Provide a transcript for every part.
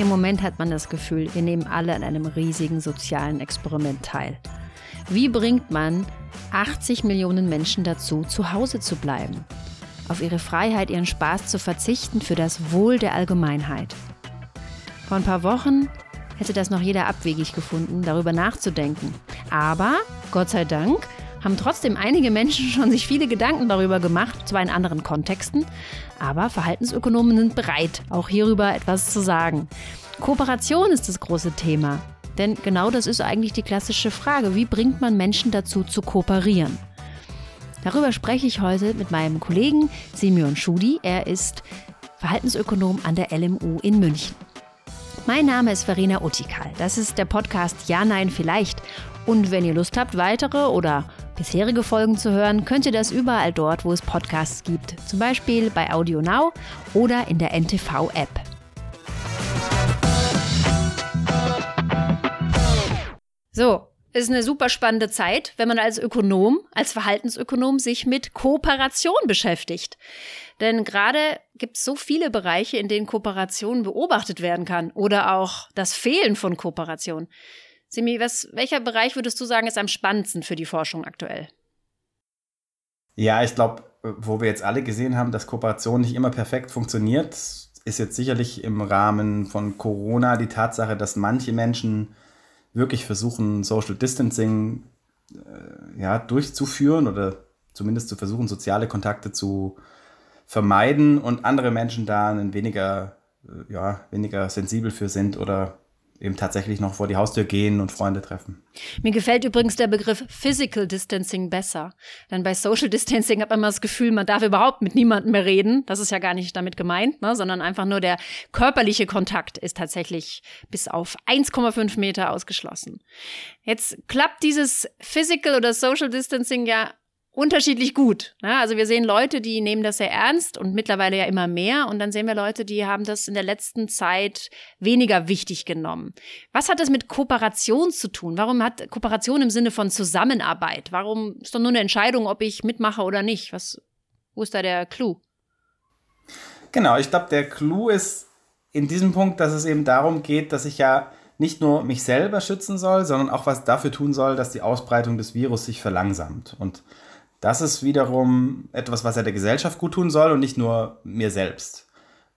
Im Moment hat man das Gefühl, wir nehmen alle an einem riesigen sozialen Experiment teil. Wie bringt man 80 Millionen Menschen dazu, zu Hause zu bleiben? Auf ihre Freiheit, ihren Spaß zu verzichten für das Wohl der Allgemeinheit. Vor ein paar Wochen hätte das noch jeder abwegig gefunden, darüber nachzudenken. Aber, Gott sei Dank, haben trotzdem einige Menschen schon sich viele Gedanken darüber gemacht, zwar in anderen Kontexten, aber Verhaltensökonomen sind bereit, auch hierüber etwas zu sagen. Kooperation ist das große Thema. Denn genau das ist eigentlich die klassische Frage. Wie bringt man Menschen dazu zu kooperieren? Darüber spreche ich heute mit meinem Kollegen Simeon Schudi. Er ist Verhaltensökonom an der LMU in München. Mein Name ist Verena Utikal. Das ist der Podcast Ja, Nein, Vielleicht. Und wenn ihr Lust habt, weitere oder bisherige Folgen zu hören, könnt ihr das überall dort, wo es Podcasts gibt. Zum Beispiel bei Audio Now oder in der NTV-App. So, ist eine super spannende Zeit, wenn man als Ökonom, als Verhaltensökonom sich mit Kooperation beschäftigt. Denn gerade gibt es so viele Bereiche, in denen Kooperation beobachtet werden kann oder auch das Fehlen von Kooperation. Simi, was, welcher Bereich würdest du sagen, ist am spannendsten für die Forschung aktuell? Ja, ich glaube, wo wir jetzt alle gesehen haben, dass Kooperation nicht immer perfekt funktioniert, ist jetzt sicherlich im Rahmen von Corona die Tatsache, dass manche Menschen wirklich versuchen, Social Distancing äh, ja, durchzuführen oder zumindest zu versuchen, soziale Kontakte zu vermeiden und andere Menschen da weniger, äh, ja, weniger sensibel für sind oder eben tatsächlich noch vor die Haustür gehen und Freunde treffen. Mir gefällt übrigens der Begriff Physical Distancing besser. Denn bei Social Distancing hat man immer das Gefühl, man darf überhaupt mit niemandem mehr reden. Das ist ja gar nicht damit gemeint, ne? sondern einfach nur der körperliche Kontakt ist tatsächlich bis auf 1,5 Meter ausgeschlossen. Jetzt klappt dieses Physical oder Social Distancing ja unterschiedlich gut. Ne? Also wir sehen Leute, die nehmen das sehr ernst und mittlerweile ja immer mehr. Und dann sehen wir Leute, die haben das in der letzten Zeit weniger wichtig genommen. Was hat das mit Kooperation zu tun? Warum hat Kooperation im Sinne von Zusammenarbeit? Warum ist doch nur eine Entscheidung, ob ich mitmache oder nicht? Was, wo ist da der Clou? Genau, ich glaube, der Clou ist in diesem Punkt, dass es eben darum geht, dass ich ja nicht nur mich selber schützen soll, sondern auch was dafür tun soll, dass die Ausbreitung des Virus sich verlangsamt. Und das ist wiederum etwas, was ja der Gesellschaft gut tun soll und nicht nur mir selbst.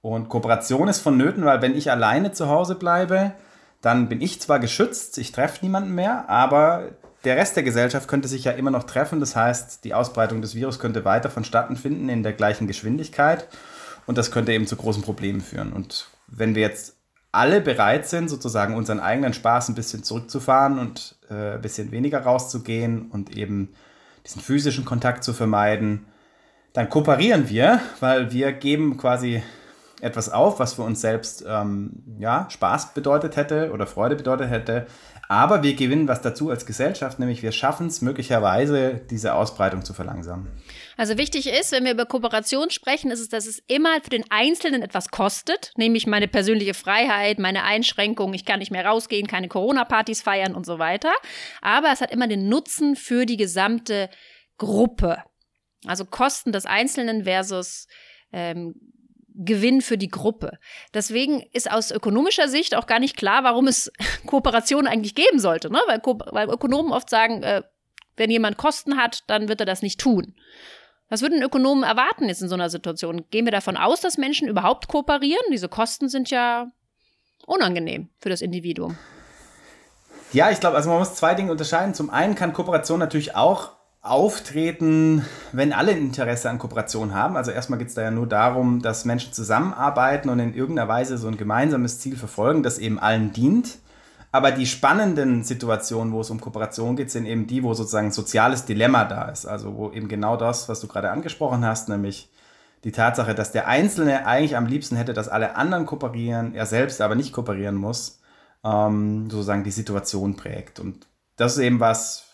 Und Kooperation ist vonnöten, weil wenn ich alleine zu Hause bleibe, dann bin ich zwar geschützt, ich treffe niemanden mehr, aber der Rest der Gesellschaft könnte sich ja immer noch treffen. Das heißt, die Ausbreitung des Virus könnte weiter vonstatten finden in der gleichen Geschwindigkeit und das könnte eben zu großen Problemen führen. Und wenn wir jetzt alle bereit sind, sozusagen unseren eigenen Spaß ein bisschen zurückzufahren und äh, ein bisschen weniger rauszugehen und eben diesen physischen Kontakt zu vermeiden. Dann kooperieren wir, weil wir geben quasi etwas auf, was für uns selbst ähm, ja, Spaß bedeutet hätte oder Freude bedeutet hätte. Aber wir gewinnen was dazu als Gesellschaft, nämlich wir schaffen es möglicherweise, diese Ausbreitung zu verlangsamen. Also wichtig ist, wenn wir über Kooperation sprechen, ist es, dass es immer für den Einzelnen etwas kostet, nämlich meine persönliche Freiheit, meine Einschränkungen, ich kann nicht mehr rausgehen, keine Corona-Partys feiern und so weiter. Aber es hat immer den Nutzen für die gesamte Gruppe. Also Kosten des Einzelnen versus ähm, Gewinn für die Gruppe. Deswegen ist aus ökonomischer Sicht auch gar nicht klar, warum es Kooperation eigentlich geben sollte. Ne? Weil, weil Ökonomen oft sagen, äh, wenn jemand Kosten hat, dann wird er das nicht tun. Was würden Ökonomen erwarten jetzt in so einer Situation? Gehen wir davon aus, dass Menschen überhaupt kooperieren? Diese Kosten sind ja unangenehm für das Individuum. Ja, ich glaube, also man muss zwei Dinge unterscheiden. Zum einen kann Kooperation natürlich auch auftreten, wenn alle Interesse an Kooperation haben. Also erstmal geht es da ja nur darum, dass Menschen zusammenarbeiten und in irgendeiner Weise so ein gemeinsames Ziel verfolgen, das eben allen dient. Aber die spannenden Situationen, wo es um Kooperation geht, sind eben die, wo sozusagen ein soziales Dilemma da ist. Also wo eben genau das, was du gerade angesprochen hast, nämlich die Tatsache, dass der Einzelne eigentlich am liebsten hätte, dass alle anderen kooperieren, er selbst aber nicht kooperieren muss, ähm, sozusagen die Situation prägt. Und das ist eben was,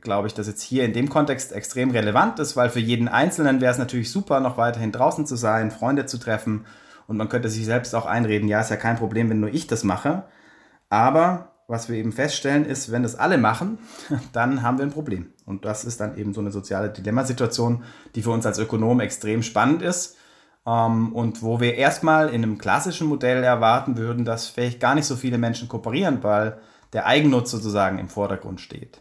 glaube ich, dass jetzt hier in dem Kontext extrem relevant ist, weil für jeden Einzelnen wäre es natürlich super, noch weiterhin draußen zu sein, Freunde zu treffen und man könnte sich selbst auch einreden, ja, ist ja kein Problem, wenn nur ich das mache. Aber was wir eben feststellen ist, wenn das alle machen, dann haben wir ein Problem. Und das ist dann eben so eine soziale Dilemmasituation, die für uns als Ökonomen extrem spannend ist. Ähm, und wo wir erstmal in einem klassischen Modell erwarten würden, dass vielleicht gar nicht so viele Menschen kooperieren, weil der Eigennutz sozusagen im Vordergrund steht.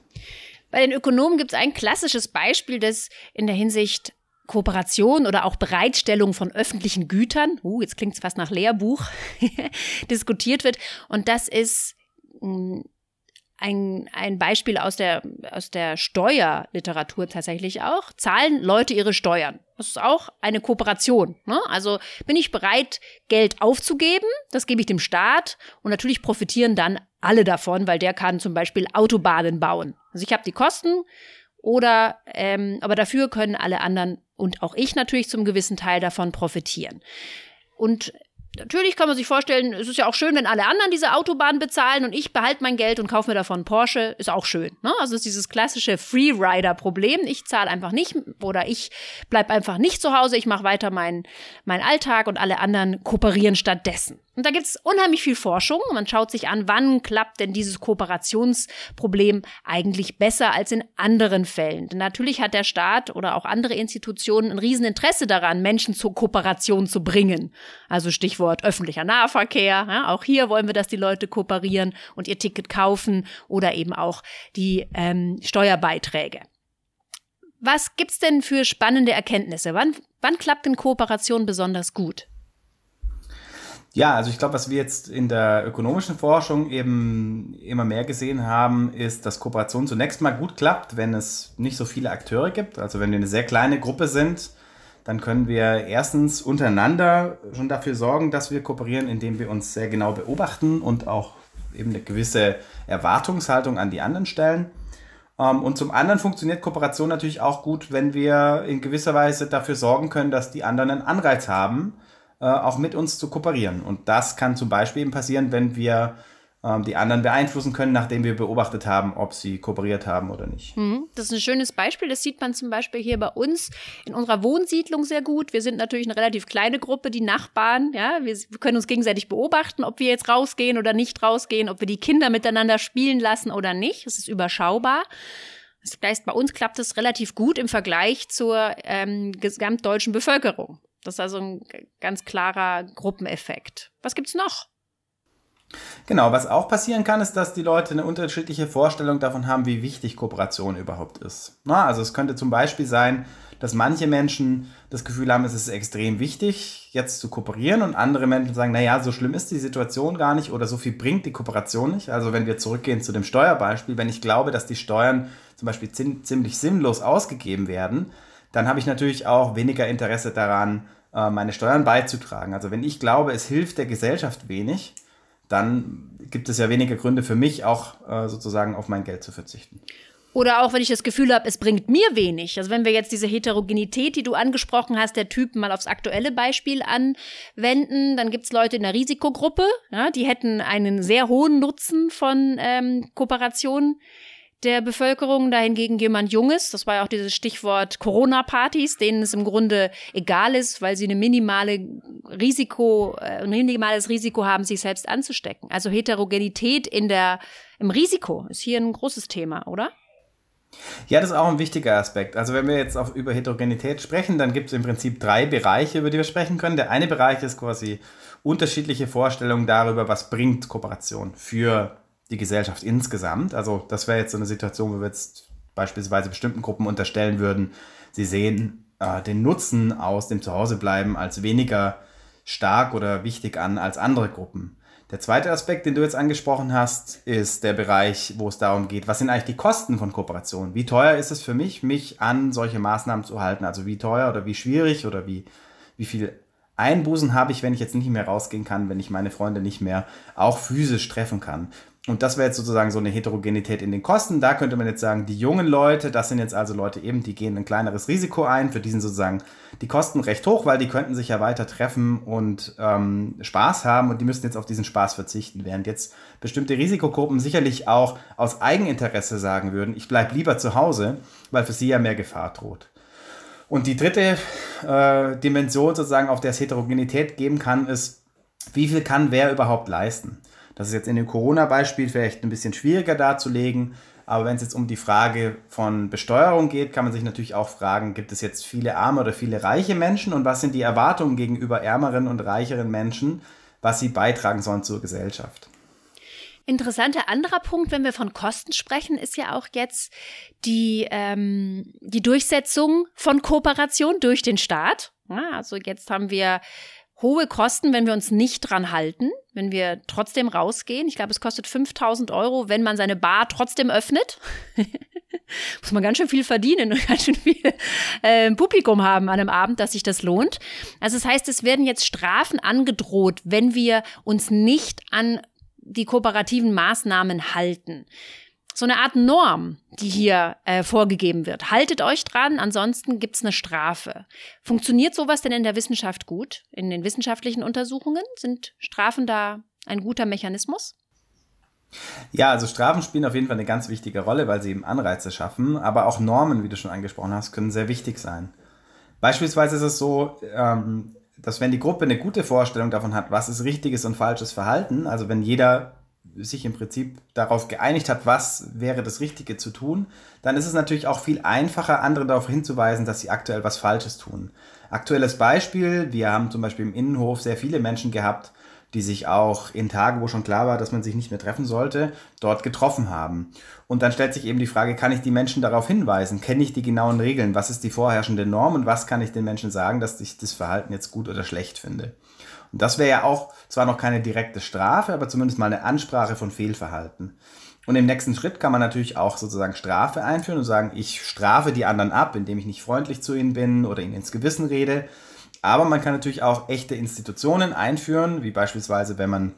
Bei den Ökonomen gibt es ein klassisches Beispiel, das in der Hinsicht Kooperation oder auch Bereitstellung von öffentlichen Gütern, uh, jetzt klingt es fast nach Lehrbuch, diskutiert wird. Und das ist hm, ein, ein Beispiel aus der, aus der Steuerliteratur tatsächlich auch. Zahlen Leute ihre Steuern? Das ist auch eine Kooperation. Ne? Also bin ich bereit, Geld aufzugeben, das gebe ich dem Staat und natürlich profitieren dann alle davon, weil der kann zum Beispiel Autobahnen bauen. Also ich habe die Kosten oder ähm, aber dafür können alle anderen und auch ich natürlich zum gewissen Teil davon profitieren. Und Natürlich kann man sich vorstellen, es ist ja auch schön, wenn alle anderen diese Autobahn bezahlen und ich behalte mein Geld und kaufe mir davon Porsche, ist auch schön. Ne? Also ist dieses klassische Freerider-Problem. Ich zahle einfach nicht oder ich bleibe einfach nicht zu Hause, ich mache weiter meinen mein Alltag und alle anderen kooperieren stattdessen. Und da gibt es unheimlich viel Forschung. Man schaut sich an, wann klappt denn dieses Kooperationsproblem eigentlich besser als in anderen Fällen. Denn natürlich hat der Staat oder auch andere Institutionen ein Rieseninteresse daran, Menschen zur Kooperation zu bringen. Also Stichwort öffentlicher Nahverkehr. Ja, auch hier wollen wir, dass die Leute kooperieren und ihr Ticket kaufen oder eben auch die ähm, Steuerbeiträge. Was gibt's denn für spannende Erkenntnisse? Wann, wann klappt denn Kooperation besonders gut? Ja, also ich glaube, was wir jetzt in der ökonomischen Forschung eben immer mehr gesehen haben, ist, dass Kooperation zunächst mal gut klappt, wenn es nicht so viele Akteure gibt. Also wenn wir eine sehr kleine Gruppe sind, dann können wir erstens untereinander schon dafür sorgen, dass wir kooperieren, indem wir uns sehr genau beobachten und auch eben eine gewisse Erwartungshaltung an die anderen stellen. Ähm, und zum anderen funktioniert Kooperation natürlich auch gut, wenn wir in gewisser Weise dafür sorgen können, dass die anderen einen Anreiz haben, auch mit uns zu kooperieren. Und das kann zum Beispiel eben passieren, wenn wir ähm, die anderen beeinflussen können, nachdem wir beobachtet haben, ob sie kooperiert haben oder nicht. Mhm. Das ist ein schönes Beispiel. Das sieht man zum Beispiel hier bei uns in unserer Wohnsiedlung sehr gut. Wir sind natürlich eine relativ kleine Gruppe, die Nachbarn. Ja, wir, wir können uns gegenseitig beobachten, ob wir jetzt rausgehen oder nicht rausgehen, ob wir die Kinder miteinander spielen lassen oder nicht. Es ist überschaubar. Das heißt, bei uns klappt es relativ gut im Vergleich zur ähm, gesamtdeutschen Bevölkerung. Das ist also ein ganz klarer Gruppeneffekt. Was gibt's noch? Genau, was auch passieren kann, ist, dass die Leute eine unterschiedliche Vorstellung davon haben, wie wichtig Kooperation überhaupt ist. Na, also es könnte zum Beispiel sein, dass manche Menschen das Gefühl haben, es ist extrem wichtig, jetzt zu kooperieren und andere Menschen sagen, naja, so schlimm ist die Situation gar nicht oder so viel bringt die Kooperation nicht. Also wenn wir zurückgehen zu dem Steuerbeispiel, wenn ich glaube, dass die Steuern zum Beispiel ziemlich sinnlos ausgegeben werden, dann habe ich natürlich auch weniger Interesse daran, meine Steuern beizutragen. Also wenn ich glaube, es hilft der Gesellschaft wenig, dann gibt es ja weniger Gründe für mich auch äh, sozusagen auf mein Geld zu verzichten. Oder auch wenn ich das Gefühl habe, es bringt mir wenig. Also wenn wir jetzt diese Heterogenität, die du angesprochen hast, der Typen mal aufs aktuelle Beispiel anwenden, dann gibt es Leute in der Risikogruppe, ja, die hätten einen sehr hohen Nutzen von ähm, Kooperationen der Bevölkerung, dahingegen jemand Junges, das war ja auch dieses Stichwort Corona-Partys, denen es im Grunde egal ist, weil sie eine minimale Risiko, äh, ein minimales Risiko haben, sich selbst anzustecken. Also Heterogenität in der, im Risiko ist hier ein großes Thema, oder? Ja, das ist auch ein wichtiger Aspekt. Also wenn wir jetzt auch über Heterogenität sprechen, dann gibt es im Prinzip drei Bereiche, über die wir sprechen können. Der eine Bereich ist quasi unterschiedliche Vorstellungen darüber, was bringt Kooperation für die Gesellschaft insgesamt. Also das wäre jetzt so eine Situation, wo wir jetzt beispielsweise bestimmten Gruppen unterstellen würden, sie sehen äh, den Nutzen aus dem Zuhausebleiben als weniger stark oder wichtig an als andere Gruppen. Der zweite Aspekt, den du jetzt angesprochen hast, ist der Bereich, wo es darum geht, was sind eigentlich die Kosten von Kooperation? Wie teuer ist es für mich, mich an solche Maßnahmen zu halten? Also wie teuer oder wie schwierig oder wie, wie viel Einbußen habe ich, wenn ich jetzt nicht mehr rausgehen kann, wenn ich meine Freunde nicht mehr auch physisch treffen kann? Und das wäre jetzt sozusagen so eine Heterogenität in den Kosten. Da könnte man jetzt sagen, die jungen Leute, das sind jetzt also Leute eben, die gehen ein kleineres Risiko ein. Für die sind sozusagen die Kosten recht hoch, weil die könnten sich ja weiter treffen und ähm, Spaß haben und die müssten jetzt auf diesen Spaß verzichten. Während jetzt bestimmte Risikogruppen sicherlich auch aus Eigeninteresse sagen würden, ich bleibe lieber zu Hause, weil für sie ja mehr Gefahr droht. Und die dritte äh, Dimension sozusagen, auf der es Heterogenität geben kann, ist, wie viel kann wer überhaupt leisten? Das ist jetzt in dem Corona-Beispiel vielleicht ein bisschen schwieriger darzulegen. Aber wenn es jetzt um die Frage von Besteuerung geht, kann man sich natürlich auch fragen, gibt es jetzt viele arme oder viele reiche Menschen und was sind die Erwartungen gegenüber ärmeren und reicheren Menschen, was sie beitragen sollen zur Gesellschaft. Interessanter anderer Punkt, wenn wir von Kosten sprechen, ist ja auch jetzt die, ähm, die Durchsetzung von Kooperation durch den Staat. Also jetzt haben wir hohe Kosten, wenn wir uns nicht dran halten, wenn wir trotzdem rausgehen. Ich glaube, es kostet 5000 Euro, wenn man seine Bar trotzdem öffnet. Muss man ganz schön viel verdienen und ganz schön viel äh, Publikum haben an einem Abend, dass sich das lohnt. Also das heißt, es werden jetzt Strafen angedroht, wenn wir uns nicht an die kooperativen Maßnahmen halten. So eine Art Norm, die hier äh, vorgegeben wird. Haltet euch dran, ansonsten gibt es eine Strafe. Funktioniert sowas denn in der Wissenschaft gut? In den wissenschaftlichen Untersuchungen sind Strafen da ein guter Mechanismus? Ja, also Strafen spielen auf jeden Fall eine ganz wichtige Rolle, weil sie eben Anreize schaffen, aber auch Normen, wie du schon angesprochen hast, können sehr wichtig sein. Beispielsweise ist es so, ähm, dass wenn die Gruppe eine gute Vorstellung davon hat, was ist richtiges und falsches Verhalten, also wenn jeder sich im Prinzip darauf geeinigt hat, was wäre das Richtige zu tun, dann ist es natürlich auch viel einfacher, andere darauf hinzuweisen, dass sie aktuell was Falsches tun. Aktuelles Beispiel, wir haben zum Beispiel im Innenhof sehr viele Menschen gehabt, die sich auch in Tagen, wo schon klar war, dass man sich nicht mehr treffen sollte, dort getroffen haben. Und dann stellt sich eben die Frage, kann ich die Menschen darauf hinweisen? Kenne ich die genauen Regeln? Was ist die vorherrschende Norm und was kann ich den Menschen sagen, dass ich das Verhalten jetzt gut oder schlecht finde? Und das wäre ja auch zwar noch keine direkte Strafe, aber zumindest mal eine Ansprache von Fehlverhalten. Und im nächsten Schritt kann man natürlich auch sozusagen Strafe einführen und sagen, ich strafe die anderen ab, indem ich nicht freundlich zu ihnen bin oder ihnen ins Gewissen rede. Aber man kann natürlich auch echte Institutionen einführen, wie beispielsweise, wenn man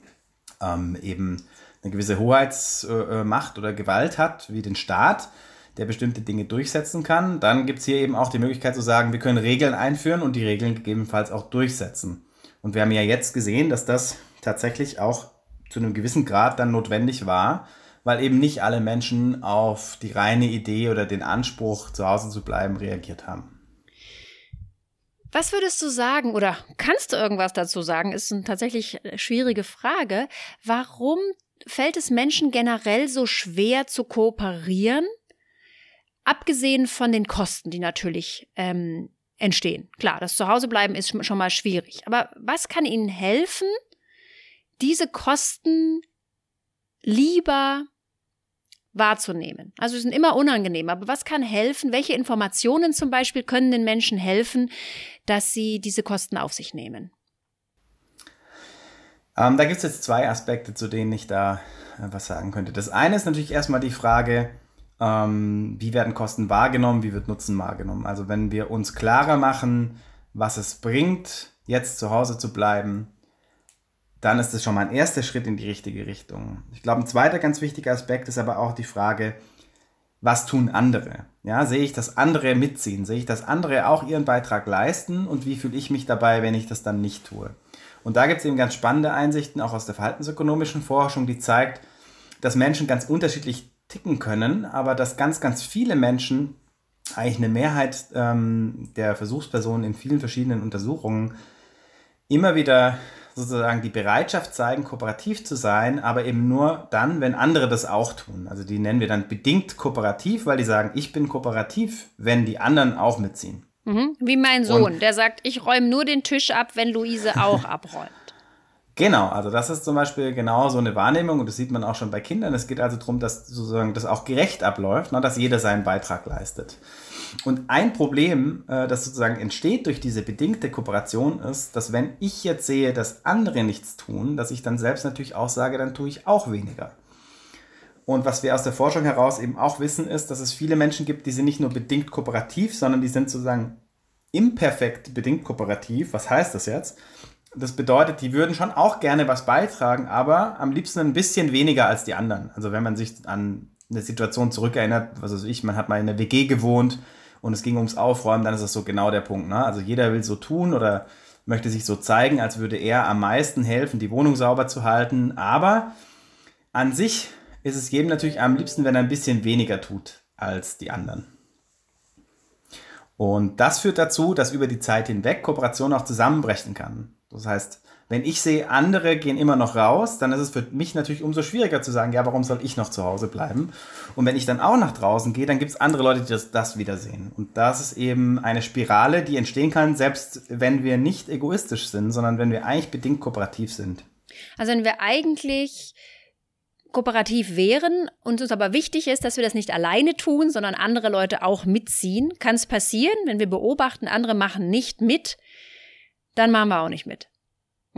ähm, eben eine gewisse Hoheitsmacht äh, oder Gewalt hat, wie den Staat, der bestimmte Dinge durchsetzen kann. Dann gibt es hier eben auch die Möglichkeit zu sagen, wir können Regeln einführen und die Regeln gegebenenfalls auch durchsetzen. Und wir haben ja jetzt gesehen, dass das tatsächlich auch zu einem gewissen Grad dann notwendig war, weil eben nicht alle Menschen auf die reine Idee oder den Anspruch, zu Hause zu bleiben, reagiert haben. Was würdest du sagen oder kannst du irgendwas dazu sagen? Ist eine tatsächlich schwierige Frage. Warum fällt es Menschen generell so schwer zu kooperieren? Abgesehen von den Kosten, die natürlich ähm, entstehen. Klar, das Zuhausebleiben ist schon mal schwierig. Aber was kann Ihnen helfen, diese Kosten lieber wahrzunehmen? Also sie sind immer unangenehm, aber was kann helfen? Welche Informationen zum Beispiel können den Menschen helfen, dass sie diese Kosten auf sich nehmen? Ähm, da gibt es jetzt zwei Aspekte, zu denen ich da äh, was sagen könnte. Das eine ist natürlich erstmal die Frage, ähm, wie werden Kosten wahrgenommen, wie wird Nutzen wahrgenommen. Also wenn wir uns klarer machen, was es bringt, jetzt zu Hause zu bleiben, dann ist das schon mal ein erster Schritt in die richtige Richtung. Ich glaube, ein zweiter ganz wichtiger Aspekt ist aber auch die Frage, was tun andere? Ja, sehe ich, dass andere mitziehen? Sehe ich, dass andere auch ihren Beitrag leisten? Und wie fühle ich mich dabei, wenn ich das dann nicht tue? Und da gibt es eben ganz spannende Einsichten, auch aus der verhaltensökonomischen Forschung, die zeigt, dass Menschen ganz unterschiedlich ticken können, aber dass ganz, ganz viele Menschen, eigentlich eine Mehrheit ähm, der Versuchspersonen in vielen verschiedenen Untersuchungen, immer wieder sozusagen die Bereitschaft zeigen, kooperativ zu sein, aber eben nur dann, wenn andere das auch tun. Also die nennen wir dann bedingt kooperativ, weil die sagen, ich bin kooperativ, wenn die anderen auch mitziehen. Mhm. Wie mein Sohn, Und, der sagt, ich räume nur den Tisch ab, wenn Luise auch abräumt. Genau, also das ist zum Beispiel genau so eine Wahrnehmung und das sieht man auch schon bei Kindern. Es geht also darum, dass sozusagen das auch gerecht abläuft, ne, dass jeder seinen Beitrag leistet. Und ein Problem, äh, das sozusagen entsteht durch diese bedingte Kooperation, ist, dass wenn ich jetzt sehe, dass andere nichts tun, dass ich dann selbst natürlich auch sage, dann tue ich auch weniger. Und was wir aus der Forschung heraus eben auch wissen, ist, dass es viele Menschen gibt, die sind nicht nur bedingt kooperativ, sondern die sind sozusagen imperfekt bedingt kooperativ. Was heißt das jetzt? Das bedeutet, die würden schon auch gerne was beitragen, aber am liebsten ein bisschen weniger als die anderen. Also wenn man sich an eine Situation zurückerinnert, was weiß ich, man hat mal in einer WG gewohnt und es ging ums Aufräumen, dann ist das so genau der Punkt. Ne? Also jeder will so tun oder möchte sich so zeigen, als würde er am meisten helfen, die Wohnung sauber zu halten. Aber an sich ist es jedem natürlich am liebsten, wenn er ein bisschen weniger tut als die anderen. Und das führt dazu, dass über die Zeit hinweg Kooperation auch zusammenbrechen kann. Das heißt, Wenn ich sehe, andere gehen immer noch raus, dann ist es für mich natürlich umso schwieriger zu sagen, ja, warum soll ich noch zu Hause bleiben? Und wenn ich dann auch nach draußen gehe, dann gibt es andere Leute, die das, das wieder. Und das ist eben eine Spirale, die entstehen kann, selbst wenn wir nicht egoistisch sind, sondern wenn wir eigentlich bedingt kooperativ sind. Also wenn wir eigentlich kooperativ wären und uns aber wichtig ist, dass wir das nicht alleine tun, sondern andere Leute auch mitziehen, kann es passieren, wenn wir beobachten, andere machen nicht mit, dann machen wir auch nicht mit.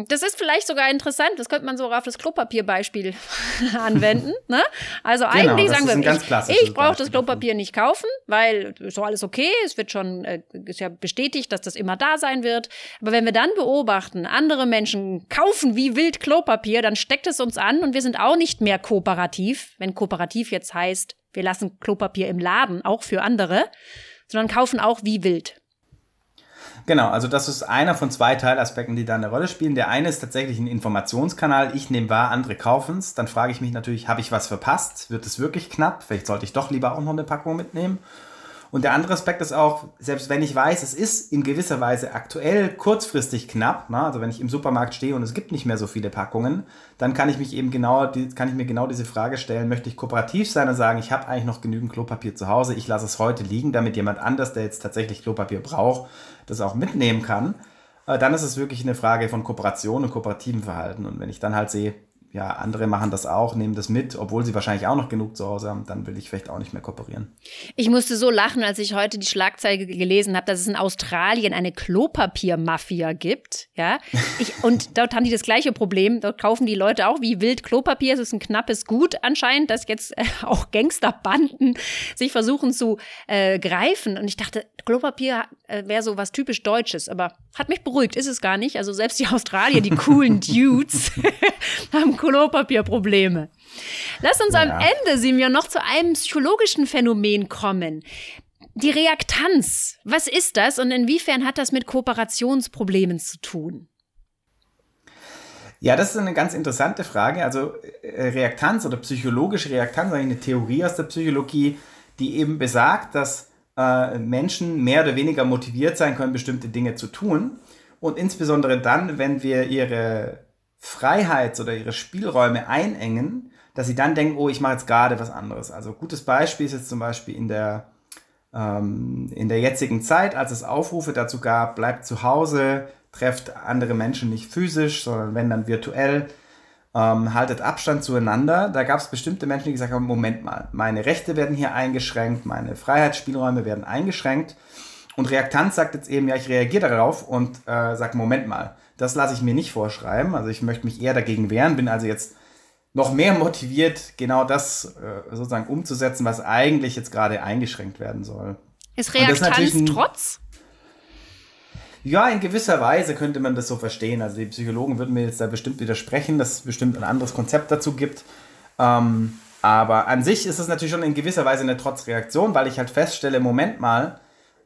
Das ist vielleicht sogar interessant, das könnte man so auf das Klopapierbeispiel anwenden. Ne? Also genau, eigentlich sagen wir, ich, ich brauche das Klopapier nicht kaufen, weil ist so alles okay, es wird schon, äh, ist ja bestätigt, dass das immer da sein wird. Aber wenn wir dann beobachten, andere Menschen kaufen wie wild Klopapier, dann steckt es uns an und wir sind auch nicht mehr kooperativ. Wenn kooperativ jetzt heißt, wir lassen Klopapier im Laden, auch für andere, sondern kaufen auch wie wild. Genau, also das ist einer von zwei Teilaspekten, die da eine Rolle spielen. Der eine ist tatsächlich ein Informationskanal. Ich nehme wahr, andere kaufen es. Dann frage ich mich natürlich, habe ich was verpasst? Wird es wirklich knapp? Vielleicht sollte ich doch lieber auch noch eine Packung mitnehmen. Und der andere Aspekt ist auch, selbst wenn ich weiß, es ist in gewisser Weise aktuell kurzfristig knapp, ne? also wenn ich im Supermarkt stehe und es gibt nicht mehr so viele Packungen, dann kann ich mich eben genau, kann ich mir genau diese Frage stellen, möchte ich kooperativ sein und sagen, ich habe eigentlich noch genügend Klopapier zu Hause, ich lasse es heute liegen, damit jemand anders, der jetzt tatsächlich Klopapier braucht, das auch mitnehmen kann. Äh, dann ist es wirklich eine Frage von Kooperation und kooperativen Verhalten. Und wenn ich dann halt sehe, ja, andere machen das auch, nehmen das mit, obwohl sie wahrscheinlich auch noch genug zu Hause haben, dann will ich vielleicht auch nicht mehr kooperieren. Ich musste so lachen, als ich heute die Schlagzeile gelesen habe, dass es in Australien eine Klopapiermafia gibt. Ja, ich, und dort haben die das gleiche Problem. Dort kaufen die Leute auch wie wild Klopapier. Es ist ein knappes Gut anscheinend, dass jetzt äh, auch Gangsterbanden sich versuchen zu äh, greifen. Und ich dachte, Klopapier äh, wäre so was typisch Deutsches, aber hat mich beruhigt, ist es gar nicht. Also selbst die Australier, die coolen Dudes, haben Klopapierprobleme. Lass uns ja. am Ende, Simeon, noch zu einem psychologischen Phänomen kommen. Die Reaktanz. Was ist das und inwiefern hat das mit Kooperationsproblemen zu tun? Ja, das ist eine ganz interessante Frage. Also äh, Reaktanz oder psychologische Reaktanz, eine Theorie aus der Psychologie, die eben besagt, dass äh, Menschen mehr oder weniger motiviert sein können, bestimmte Dinge zu tun. Und insbesondere dann, wenn wir ihre Freiheit oder ihre Spielräume einengen, dass sie dann denken, oh, ich mache jetzt gerade was anderes. Also gutes Beispiel ist jetzt zum Beispiel in der, ähm, in der jetzigen Zeit, als es Aufrufe dazu gab, bleibt zu Hause, trefft andere Menschen nicht physisch, sondern wenn dann virtuell, ähm, haltet Abstand zueinander. Da gab es bestimmte Menschen, die gesagt haben, Moment mal, meine Rechte werden hier eingeschränkt, meine Freiheitsspielräume werden eingeschränkt. Und Reaktanz sagt jetzt eben, ja, ich reagiere darauf und äh, sage, Moment mal, das lasse ich mir nicht vorschreiben. Also ich möchte mich eher dagegen wehren, bin also jetzt noch mehr motiviert, genau das äh, sozusagen umzusetzen, was eigentlich jetzt gerade eingeschränkt werden soll. Ist Reaktanz ist Trotz? Ja, in gewisser Weise könnte man das so verstehen. Also die Psychologen würden mir jetzt da bestimmt widersprechen, dass es bestimmt ein anderes Konzept dazu gibt. Ähm, aber an sich ist es natürlich schon in gewisser Weise eine Trotzreaktion, weil ich halt feststelle, Moment mal,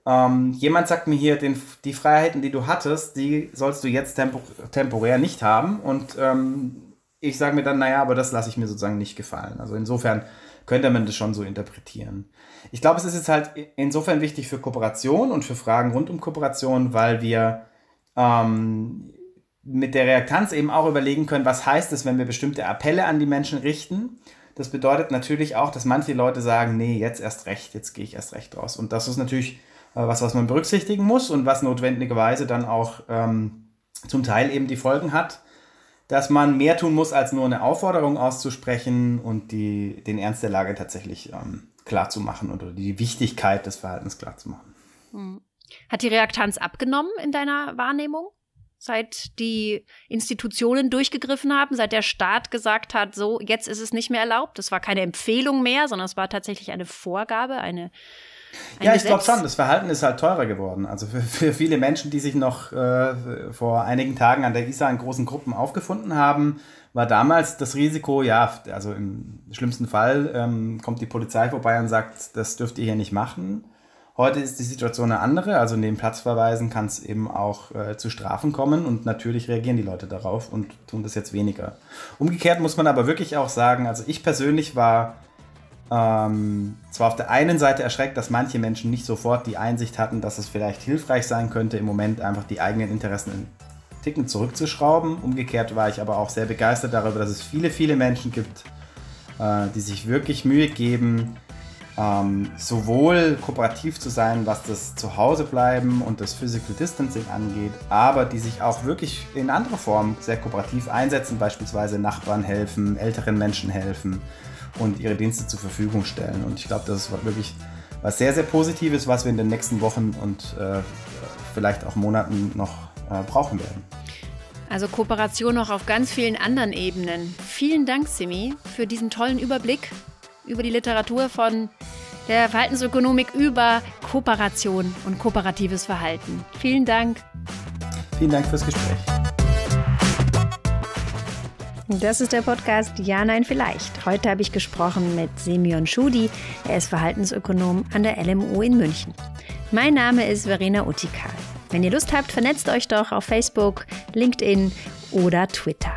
ähm, jemand sagt mir hier, den, die Freiheiten, die du hattest, die sollst du jetzt tempo temporär nicht haben. Und ähm, ich sage mir dann, naja, aber das lasse ich mir sozusagen nicht gefallen. Also insofern könnte man das schon so interpretieren. Ich glaube, es ist jetzt halt insofern wichtig für Kooperation und für Fragen rund um Kooperation, weil wir ähm, mit der Reaktanz eben auch überlegen können, was heißt es, wenn wir bestimmte Appelle an die Menschen richten. Das bedeutet natürlich auch, dass manche Leute sagen, nee, jetzt erst recht, jetzt gehe ich erst recht raus. Und das ist natürlich äh, was, was man berücksichtigen muss und was notwendigerweise dann auch ähm, zum Teil eben die Folgen hat, dass man mehr tun muss, als nur eine Aufforderung auszusprechen und die, den Ernst der Lage tatsächlich ähm, klar oder die Wichtigkeit des Verhaltens klar zu machen. Hm. Hat die Reaktanz abgenommen in deiner Wahrnehmung? Seit die Institutionen durchgegriffen haben, seit der Staat gesagt hat, so, jetzt ist es nicht mehr erlaubt. Das war keine Empfehlung mehr, sondern es war tatsächlich eine Vorgabe, eine ja, ich glaube schon, das Verhalten ist halt teurer geworden. Also für, für viele Menschen, die sich noch äh, vor einigen Tagen an der ISA in großen Gruppen aufgefunden haben, war damals das Risiko, ja, also im schlimmsten Fall ähm, kommt die Polizei vorbei und sagt, das dürft ihr hier nicht machen. Heute ist die Situation eine andere, also neben Platzverweisen kann es eben auch äh, zu Strafen kommen und natürlich reagieren die Leute darauf und tun das jetzt weniger. Umgekehrt muss man aber wirklich auch sagen, also ich persönlich war ähm, zwar auf der einen Seite erschreckt, dass manche Menschen nicht sofort die Einsicht hatten, dass es vielleicht hilfreich sein könnte, im Moment einfach die eigenen Interessen Ticken zurückzuschrauben. Umgekehrt war ich aber auch sehr begeistert darüber, dass es viele, viele Menschen gibt, äh, die sich wirklich Mühe geben, ähm, sowohl kooperativ zu sein, was das Zuhausebleiben und das Physical Distancing angeht, aber die sich auch wirklich in anderer Form sehr kooperativ einsetzen, beispielsweise Nachbarn helfen, älteren Menschen helfen und ihre Dienste zur Verfügung stellen. Und ich glaube, das ist wirklich was sehr, sehr Positives, was wir in den nächsten Wochen und äh, vielleicht auch Monaten noch äh, brauchen werden. Also Kooperation auch auf ganz vielen anderen Ebenen. Vielen Dank, Simi, für diesen tollen Überblick über die Literatur von der Verhaltensökonomik über Kooperation und kooperatives Verhalten. Vielen Dank. Vielen Dank fürs Gespräch. Das ist der Podcast Ja, Nein, Vielleicht. Heute habe ich gesprochen mit Semyon Schudi. Er ist Verhaltensökonom an der LMU in München. Mein Name ist Verena Utikal. Wenn ihr Lust habt, vernetzt euch doch auf Facebook, LinkedIn oder Twitter.